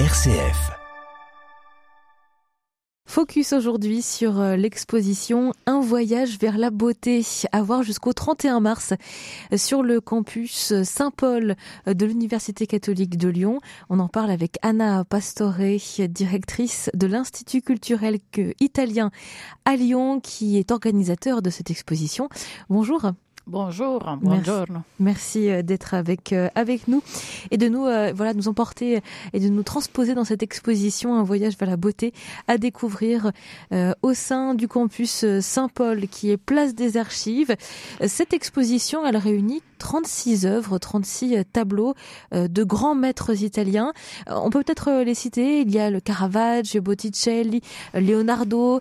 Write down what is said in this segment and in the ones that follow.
RCF. Focus aujourd'hui sur euh, l'exposition Un voyage vers la beauté à voir jusqu'au 31 mars sur le campus Saint-Paul de l'Université catholique de Lyon. On en parle avec Anna Pastore, directrice de l'Institut culturel italien à Lyon qui est organisateur de cette exposition. Bonjour. Bonjour, bonjour. Merci, euh, d'être avec euh, avec nous et de nous euh, voilà nous emporter et de nous transposer dans cette exposition un voyage vers la beauté à découvrir au sein du campus Saint-Paul qui est place des Archives. Cette exposition, elle réunit 36 œuvres, 36 tableaux de grands maîtres italiens. On peut peut-être les citer. Il y a le Caravaggio, Botticelli, Leonardo,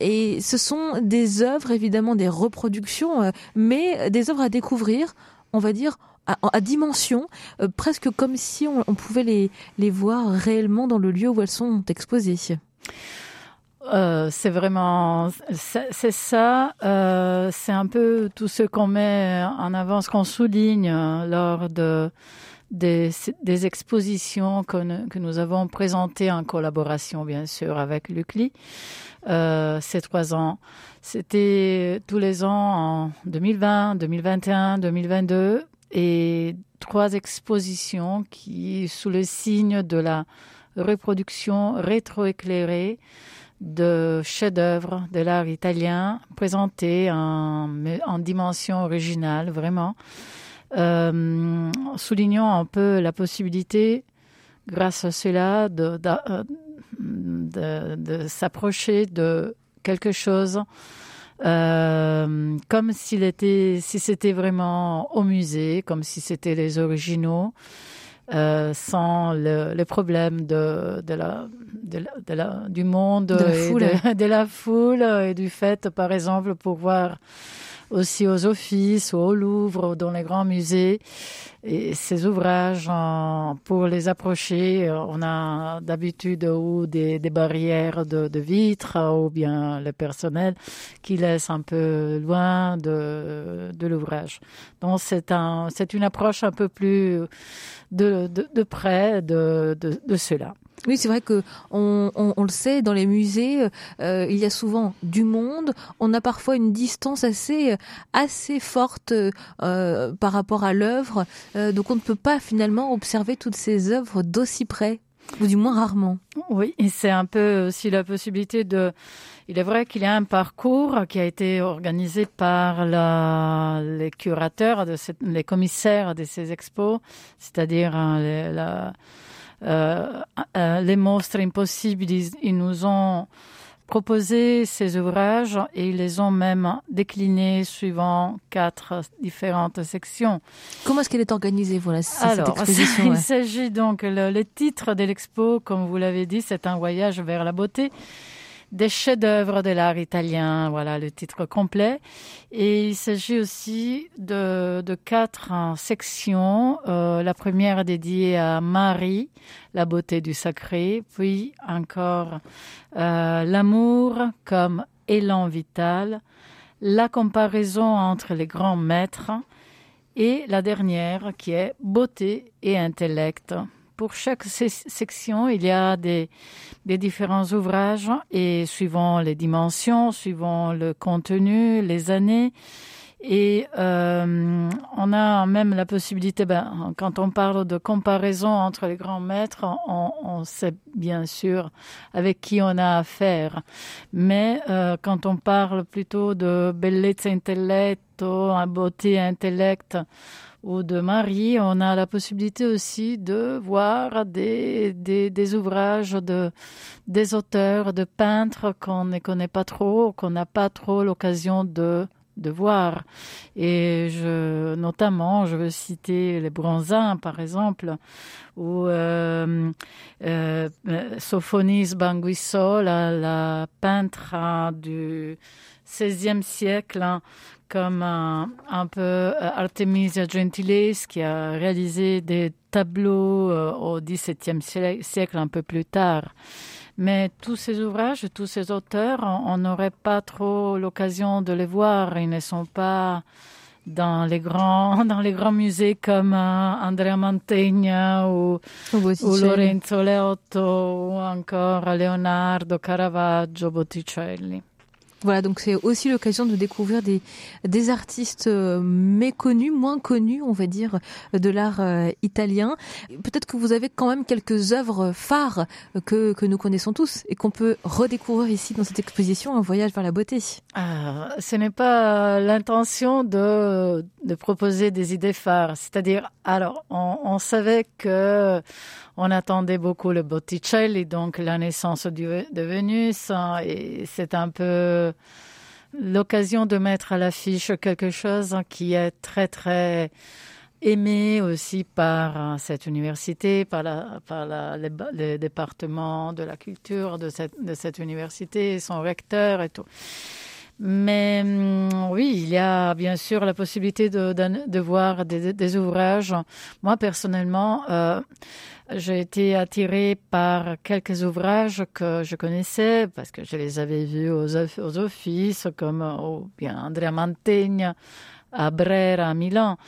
et ce sont des œuvres évidemment des reproductions mais des œuvres à découvrir, on va dire, à, dimension, euh, presque comme si on, pouvait les, les voir réellement dans le lieu où elles sont exposées. Euh, c'est vraiment, c'est ça, euh, c'est un peu tout ce qu'on met en avant, ce qu'on souligne lors de des, des expositions que, que, nous avons présentées en collaboration, bien sûr, avec l'UCLI euh, ces trois ans. C'était tous les ans en 2020, 2021, 2022 et trois expositions qui, sous le signe de la reproduction rétroéclairée de chefs-d'œuvre de l'art italien présentés en, en dimension originale, vraiment. Euh, soulignant un peu la possibilité, grâce à cela, de, de, s'approcher de quelque chose euh, comme si c'était vraiment au musée, comme si c'était les originaux, euh, sans le, le, problème de, de, la, de, la, du monde et de, la foule et du fait, par exemple, pour voir aussi aux offices ou au Louvre, ou dans les grands musées. Et ces ouvrages, pour les approcher, on a d'habitude ou des, barrières de, vitres ou bien le personnel qui laisse un peu loin de, de l'ouvrage. Donc c'est un, c'est une approche un peu plus de, de, près de, de cela. Oui, c'est vrai que on, on, le sait, dans les musées, euh, il y a souvent du monde. On a parfois une distance assez assez forte euh, par rapport à l'œuvre, euh, donc on ne peut pas finalement observer toutes ces œuvres d'aussi près, ou du moins rarement. Oui, et c'est un peu aussi la possibilité de. Il est vrai qu'il y a un parcours qui a été organisé par la, les curateurs, de cette, les commissaires de ces expos, c'est-à-dire la euh, euh, les monstres impossibles, ils, nous ont proposé ces ouvrages et ils les ont même déclinés suivant quatre différentes sections. Comment est-ce qu'elle est organisée, voilà, cette exposition Il s'agit donc, le, le titre de l'expo, comme vous l'avez dit, c'est un voyage vers la beauté des chefs-d'œuvre de l'art italien, voilà le titre complet. Et il s'agit aussi de, quatre sections. Euh, la première dédiée à Marie, la beauté du sacré, puis encore euh, l'amour comme élan vital, la comparaison entre les grands maîtres et la dernière qui est beauté et intellect pour chaque section, il y a des, des, différents ouvrages et suivant les dimensions, suivant le contenu, les années. Et euh, on a même la possibilité, ben, quand on parle de comparaison entre les grands maîtres, on, on sait bien sûr avec qui on a affaire. Mais euh, quand on parle plutôt de bellezza intelletto, beauté intellect, ou de Marie, on a la possibilité aussi de voir des, ouvrages de, des auteurs, de peintres qu'on ne connaît pas trop, qu'on n'a pas trop l'occasion de, voir. Et je, notamment, je veux citer les Bronzins, par exemple, ou euh, euh, Sophonis Banguisso, la, peintre du XVIe siècle, hein, comme un, un peu euh, Artemisia Gentiles qui a réalisé des tableaux euh, au XVIIe siècle un peu plus tard. Mais tous ces ouvrages, tous ces auteurs, on n'aurait pas trop l'occasion de les voir. Ils ne sont pas dans les grands dans les grands musées comme euh, Andrea Mantegna ou, ou Lorenzo Leotto ou encore Leonardo Caravaggio Botticelli. Voilà, donc c'est aussi l'occasion de découvrir des, artistes euh, méconnus, moins connus, on va dire, de l'art euh, italien. Peut-être que vous avez quand même quelques œuvres phares que, que nous connaissons tous et qu'on peut redécouvrir ici dans cette exposition, Un voyage vers la beauté. Ah, ce n'est pas l'intention de, proposer des idées phares. C'est-à-dire, alors, on, on savait que on attendait beaucoup le Botticelli, donc la naissance de Vénus, hein, et c'est un peu l'occasion de mettre à l'affiche quelque chose qui est très très aimé aussi par hein, cette université, par, la, par la, le département de la culture de cette université, son recteur et tout. Mais hum, oui, il y a bien sûr la possibilité de, voir des, ouvrages. Moi, personnellement, euh, j'ai été attirée par quelques ouvrages que je connaissais parce que je les avais vus aux, aux offices, comme oh, bien Andrea Mantegna à Brera, à Milan.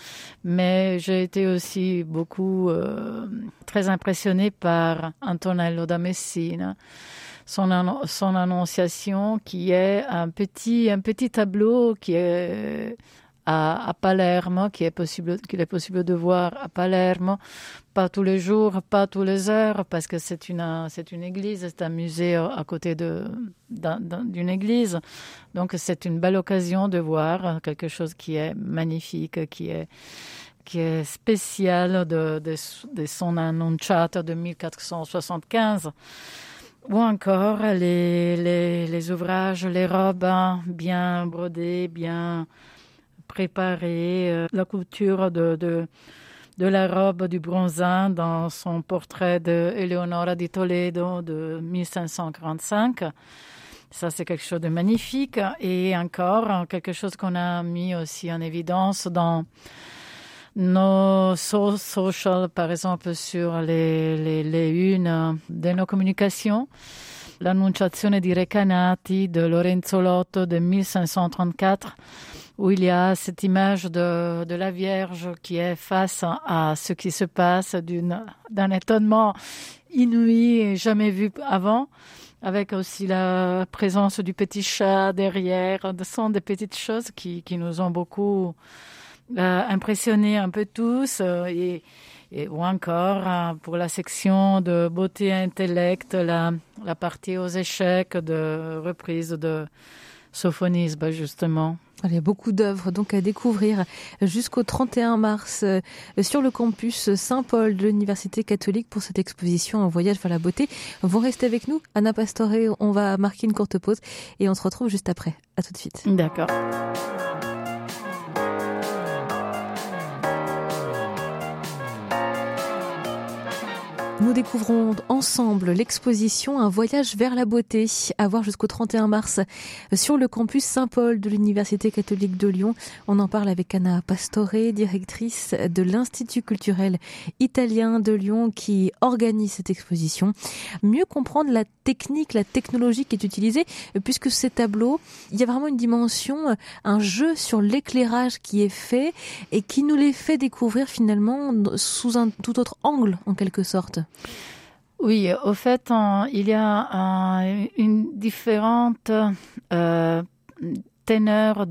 Mais j'ai été aussi beaucoup euh, très impressionnée par Antonello da Messina son, son annonciation qui est un petit, un petit tableau qui est à, à, Palerme, qui est possible, qu'il est possible de voir à Palerme, pas tous les jours, pas tous les heures, parce que c'est une, c'est une église, c'est un musée à côté de, d'une église. Donc c'est une belle occasion de voir quelque chose qui est magnifique, qui est, qui est spécial de, de, son annonciata de 1475 ou encore les, ouvrages, les robes hein, bien brodées, bien préparées, euh, la couture de, la robe du bronzin dans son portrait de Eleonora di Toledo de 1545. Ça, c'est quelque chose de magnifique. Et encore, quelque chose qu'on a mis aussi en évidence dans nos social, par exemple, sur les, les, les unes de nos communications. L'annonciazione di Recanati de Lorenzo Lotto de 1534, où il y a cette image de, de la Vierge qui est face à ce qui se passe d'un étonnement inouï et jamais vu avant avec aussi la présence du petit chat derrière. Ce sont des petites choses qui, qui nous ont beaucoup impressionner un peu tous euh, et, et, ou encore euh, pour la section de beauté intellect, la, la partie aux échecs de reprise de sophonisme justement. Il y a beaucoup d'œuvres donc à découvrir jusqu'au 31 mars sur le campus Saint-Paul de l'Université catholique pour cette exposition Un voyage vers la beauté. Vous restez avec nous, Anna Pastore, on va marquer une courte pause et on se retrouve juste après. À tout de suite. D'accord. Nous découvrons ensemble l'exposition Un voyage vers la beauté à voir jusqu'au 31 mars sur le campus Saint-Paul de l'Université catholique de Lyon. On en parle avec Anna Pastore, directrice de l'Institut culturel italien de Lyon qui organise cette exposition. Mieux comprendre la technique, la technologie qui est utilisée puisque ces tableaux, il y a vraiment une dimension, un jeu sur l'éclairage qui est fait et qui nous les fait découvrir finalement sous un tout autre angle en quelque sorte. Oui, au fait, il y a une différente euh, teneur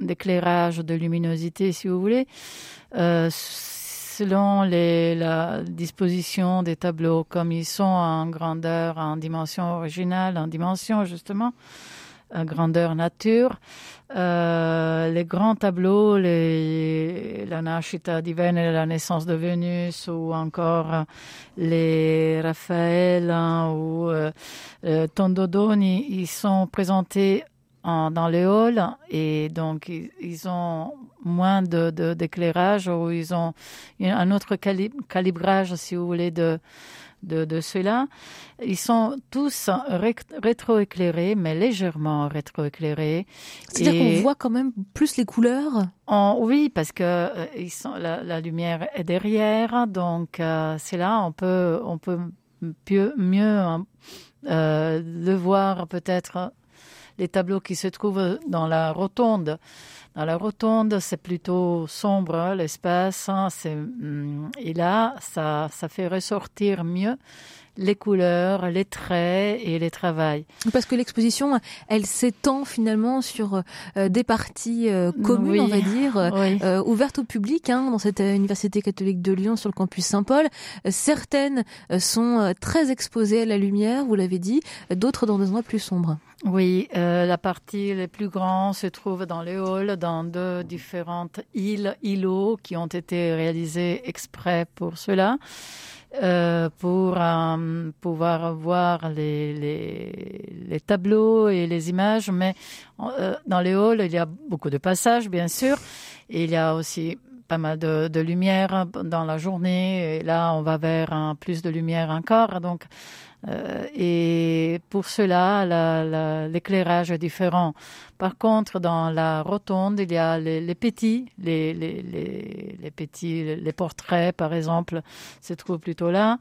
d'éclairage, de, luminosité, si vous voulez, euh, selon les, la disposition des tableaux, comme ils sont en grandeur, en dimension originale, en dimension justement grandeur nature. Euh, les grands tableaux, la Nascita la naissance de Vénus, ou encore les Raphaël hein, ou euh, euh, Tondodoni, ils sont présentés en, dans les halls et donc ils, ont moins de d'éclairage ou ils ont un autre calibrage, si vous voulez, de de, de ceux-là. Ils sont tous rétroéclairés, mais légèrement rétroéclairés. C'est-à-dire qu'on voit quand même plus les couleurs? Oui, parce que euh, ils sont, la, la, lumière est derrière, donc euh, c'est là on peut, on peut mieux, mieux euh, le voir peut-être les tableaux qui se trouvent dans la rotonde Dans la rotonde, c'est plutôt sombre hein, l'espace. Hein, hum, et là, ça, ça fait ressortir mieux les couleurs, les traits et les travails. Parce que l'exposition, elle s'étend finalement sur euh, des parties euh, communes, on va dire, euh, ouvertes au public hein, dans cette université catholique de Lyon sur le campus Saint-Paul. certaines sont très exposées à la lumière, vous l'avez dit, d'autres dans des endroits plus sombres. Oui, la partie les plus grands se trouve dans les halls, dans deux différentes îles, îlots qui ont été réalisés exprès pour cela. Euh, pour euh, pouvoir voir les, les, les, tableaux et les images. Mais euh, dans les halls, il y a beaucoup de passages, bien sûr. Il y a aussi pas mal de, de, lumière dans la journée. Et là, on va vers un, plus de lumière encore. Donc, euh, et pour cela, l'éclairage est différent. Par contre, dans la rotonde, il y a les, petits, les, les, les, petits, les portraits, par exemple, se trouvent plutôt là.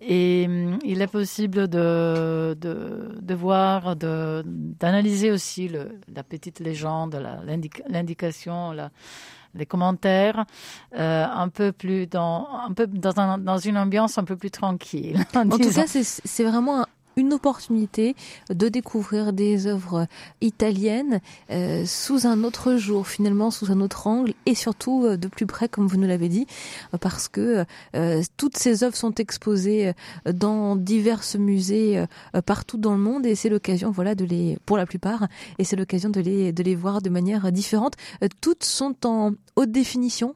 Et hum, il est possible de, de, de voir, d'analyser aussi le, la petite légende, l'indication, la, les commentaires, euh, un peu plus dans, un peu dans, un, dans une ambiance un peu plus tranquille. En, tout cas, c'est vraiment une opportunité de découvrir des œuvres italiennes euh, sous un autre jour, finalement sous un autre angle et surtout euh, de plus près, comme vous nous l'avez dit, euh, parce que toutes ces œuvres sont exposées dans divers musées partout dans le monde et c'est l'occasion, voilà, de les, pour la plupart, et c'est l'occasion de les, de les voir de manière différente. toutes sont en haute définition,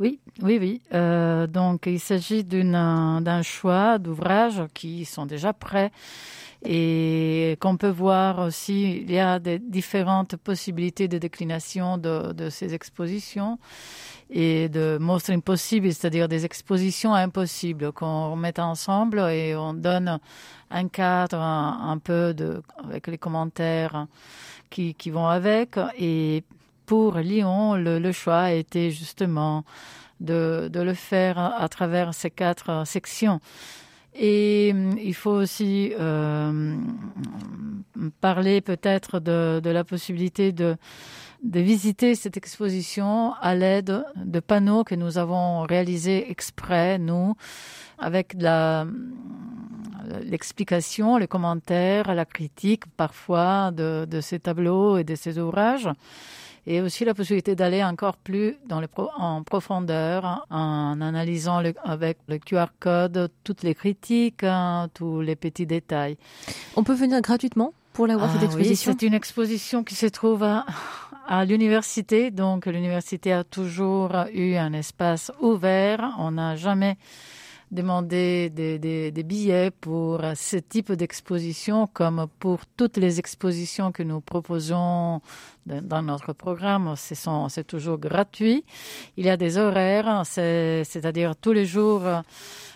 oui, oui, oui. Euh, donc, il s'agit d'un choix d'ouvrages qui sont déjà prêts et qu'on peut voir aussi. Il y a des différentes possibilités de déclination de, ces expositions et de most impossibles, c'est-à-dire des expositions impossibles qu'on met ensemble et on donne un cadre un, un peu de, avec les commentaires qui, qui vont avec et pour Lyon, le, choix a été justement de, le faire à, travers ces quatre sections. Et hum, il faut aussi euh, parler peut-être de, la possibilité de, visiter cette exposition à l'aide de panneaux que nous avons réalisés exprès, nous, avec l'explication, les commentaires, la critique parfois de ces tableaux et de ces ouvrages et aussi la possibilité d'aller encore plus dans en profondeur en analysant avec le QR code toutes les critiques, hein, tous les petits détails. On peut venir gratuitement pour la voir cette ah exposition? oui, C'est une exposition qui se trouve à, à l'université, donc l'université a toujours eu un espace ouvert. On n'a jamais demander des, des, des, billets pour ce type d'exposition comme pour toutes les expositions que nous proposons dans notre programme. C'est toujours gratuit. Il y a des horaires, c'est-à-dire tous les jours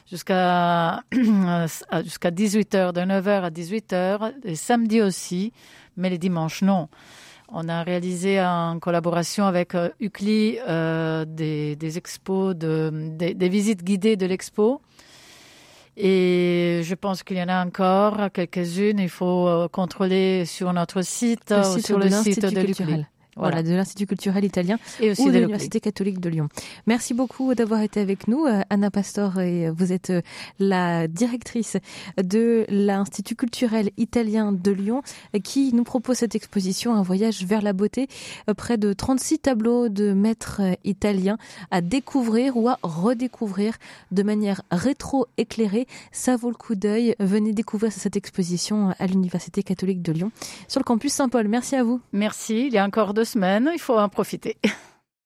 jusqu'à jusqu'à 18h, de 9h à 18h, et samedi aussi, mais les dimanches non. On a réalisé en collaboration avec euh, UCLI euh, des, des, expos, de, des, des visites guidées de l'expo. Et je pense qu'il y en a encore quelques-unes. Il faut euh, contrôler sur notre site, le site sur le site de l'UCLI. Voilà, de l'Institut culturel italien et aussi ou de l'Université catholique de Lyon. Merci beaucoup d'avoir été avec nous, euh, Anna Pastor, et vous êtes euh, la directrice de l'Institut culturel italien de Lyon, qui nous propose cette exposition, un voyage vers la beauté, euh, près de 36 tableaux de maîtres italiens à découvrir ou à redécouvrir de manière rétro-éclairée. Ça vaut le coup d'œil. Venez découvrir cette exposition à l'Université catholique de Lyon sur le campus Saint-Paul. Merci à vous. Merci. Il y a encore semaines, il faut en profiter.